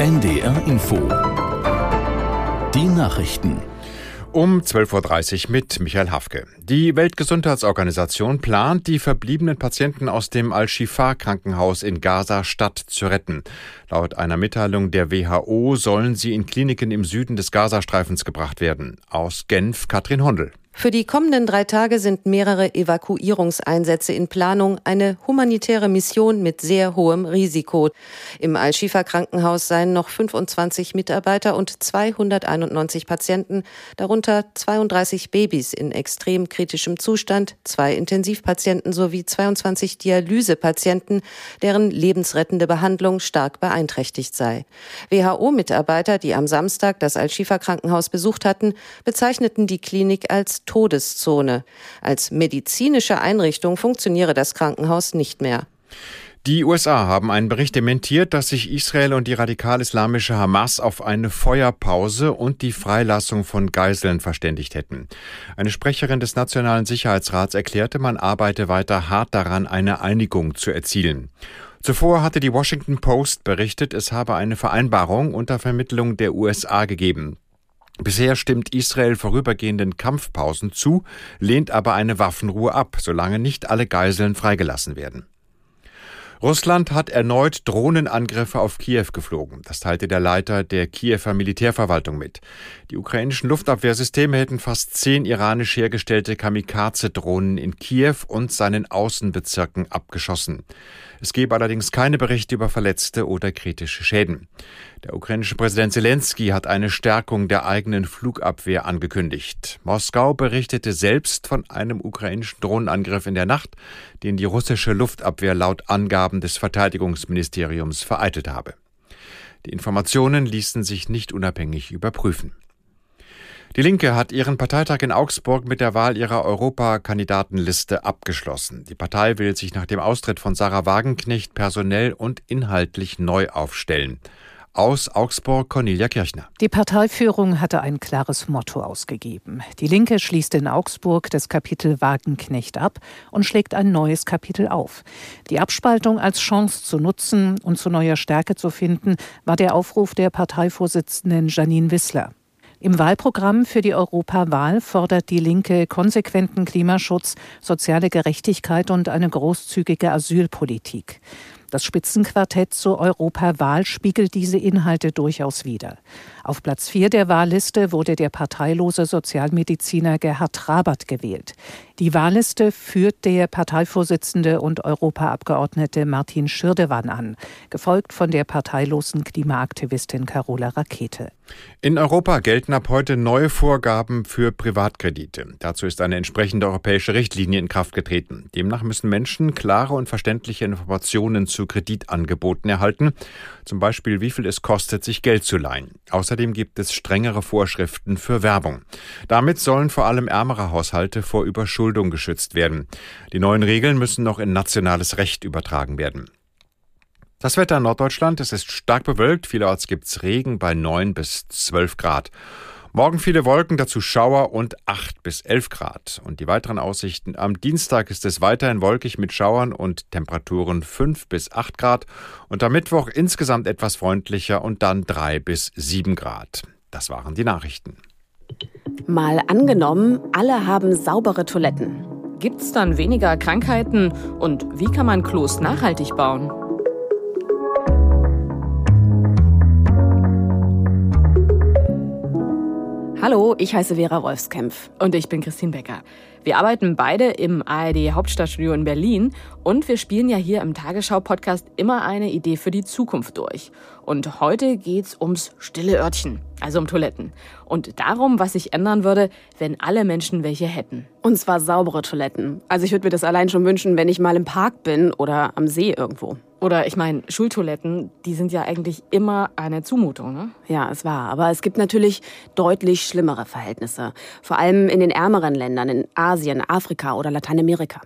NDR Info. Die Nachrichten. Um 12.30 Uhr mit Michael Hafke. Die Weltgesundheitsorganisation plant, die verbliebenen Patienten aus dem Al-Shifa-Krankenhaus in Gaza-Stadt zu retten. Laut einer Mitteilung der WHO sollen sie in Kliniken im Süden des Gazastreifens gebracht werden. Aus Genf Katrin Hondel. Für die kommenden drei Tage sind mehrere Evakuierungseinsätze in Planung, eine humanitäre Mission mit sehr hohem Risiko. Im Al-Shifa-Krankenhaus seien noch 25 Mitarbeiter und 291 Patienten, darunter 32 Babys in extrem kritischem Zustand, zwei Intensivpatienten sowie 22 Dialysepatienten, deren lebensrettende Behandlung stark beeinträchtigt sei. WHO-Mitarbeiter, die am Samstag das Al-Shifa-Krankenhaus besucht hatten, bezeichneten die Klinik als Todeszone. Als medizinische Einrichtung funktioniere das Krankenhaus nicht mehr. Die USA haben einen Bericht dementiert, dass sich Israel und die radikal-islamische Hamas auf eine Feuerpause und die Freilassung von Geiseln verständigt hätten. Eine Sprecherin des Nationalen Sicherheitsrats erklärte, man arbeite weiter hart daran, eine Einigung zu erzielen. Zuvor hatte die Washington Post berichtet, es habe eine Vereinbarung unter Vermittlung der USA gegeben. Bisher stimmt Israel vorübergehenden Kampfpausen zu, lehnt aber eine Waffenruhe ab, solange nicht alle Geiseln freigelassen werden. Russland hat erneut Drohnenangriffe auf Kiew geflogen. Das teilte der Leiter der Kiewer Militärverwaltung mit. Die ukrainischen Luftabwehrsysteme hätten fast zehn iranisch hergestellte Kamikaze-Drohnen in Kiew und seinen Außenbezirken abgeschossen. Es gebe allerdings keine Berichte über Verletzte oder kritische Schäden. Der ukrainische Präsident Zelensky hat eine Stärkung der eigenen Flugabwehr angekündigt. Moskau berichtete selbst von einem ukrainischen Drohnenangriff in der Nacht, den die russische Luftabwehr laut Angaben des Verteidigungsministeriums vereitelt habe. Die Informationen ließen sich nicht unabhängig überprüfen. Die Linke hat ihren Parteitag in Augsburg mit der Wahl ihrer Europakandidatenliste abgeschlossen. Die Partei will sich nach dem Austritt von Sarah Wagenknecht personell und inhaltlich neu aufstellen. Aus Augsburg Cornelia Kirchner. Die Parteiführung hatte ein klares Motto ausgegeben. Die Linke schließt in Augsburg das Kapitel Wagenknecht ab und schlägt ein neues Kapitel auf. Die Abspaltung als Chance zu nutzen und zu neuer Stärke zu finden, war der Aufruf der Parteivorsitzenden Janine Wissler. Im Wahlprogramm für die Europawahl fordert die Linke konsequenten Klimaschutz, soziale Gerechtigkeit und eine großzügige Asylpolitik. Das Spitzenquartett zur Europawahl spiegelt diese Inhalte durchaus wider. Auf Platz 4 der Wahlliste wurde der parteilose Sozialmediziner Gerhard Trabert gewählt. Die Wahlliste führt der Parteivorsitzende und Europaabgeordnete Martin Schirdewan an, gefolgt von der parteilosen Klimaaktivistin Carola Rakete. In Europa gelten ab heute neue Vorgaben für Privatkredite. Dazu ist eine entsprechende europäische Richtlinie in Kraft getreten. Demnach müssen Menschen klare und verständliche Informationen zu Kreditangeboten erhalten, zum Beispiel wie viel es kostet, sich Geld zu leihen. Außerdem gibt es strengere Vorschriften für Werbung. Damit sollen vor allem ärmere Haushalte vor Überschuldung geschützt werden. Die neuen Regeln müssen noch in nationales Recht übertragen werden. Das Wetter in Norddeutschland, es ist stark bewölkt, vielerorts gibt's Regen bei 9 bis 12 Grad. Morgen viele Wolken, dazu Schauer und 8 bis 11 Grad. Und die weiteren Aussichten. Am Dienstag ist es weiterhin wolkig mit Schauern und Temperaturen 5 bis 8 Grad. Und am Mittwoch insgesamt etwas freundlicher und dann 3 bis 7 Grad. Das waren die Nachrichten. Mal angenommen, alle haben saubere Toiletten. Gibt's dann weniger Krankheiten? Und wie kann man Klos nachhaltig bauen? Hallo, ich heiße Vera Wolfskämpf. Und ich bin Christine Becker. Wir arbeiten beide im ARD Hauptstadtstudio in Berlin und wir spielen ja hier im Tagesschau-Podcast immer eine Idee für die Zukunft durch. Und heute geht's ums stille Örtchen, also um Toiletten. Und darum, was sich ändern würde, wenn alle Menschen welche hätten. Und zwar saubere Toiletten. Also ich würde mir das allein schon wünschen, wenn ich mal im Park bin oder am See irgendwo. Oder ich meine, Schultoiletten, die sind ja eigentlich immer eine Zumutung, ne? Ja, es war. Aber es gibt natürlich deutlich schlimmere Verhältnisse. Vor allem in den ärmeren Ländern, in Asien, Afrika oder Lateinamerika.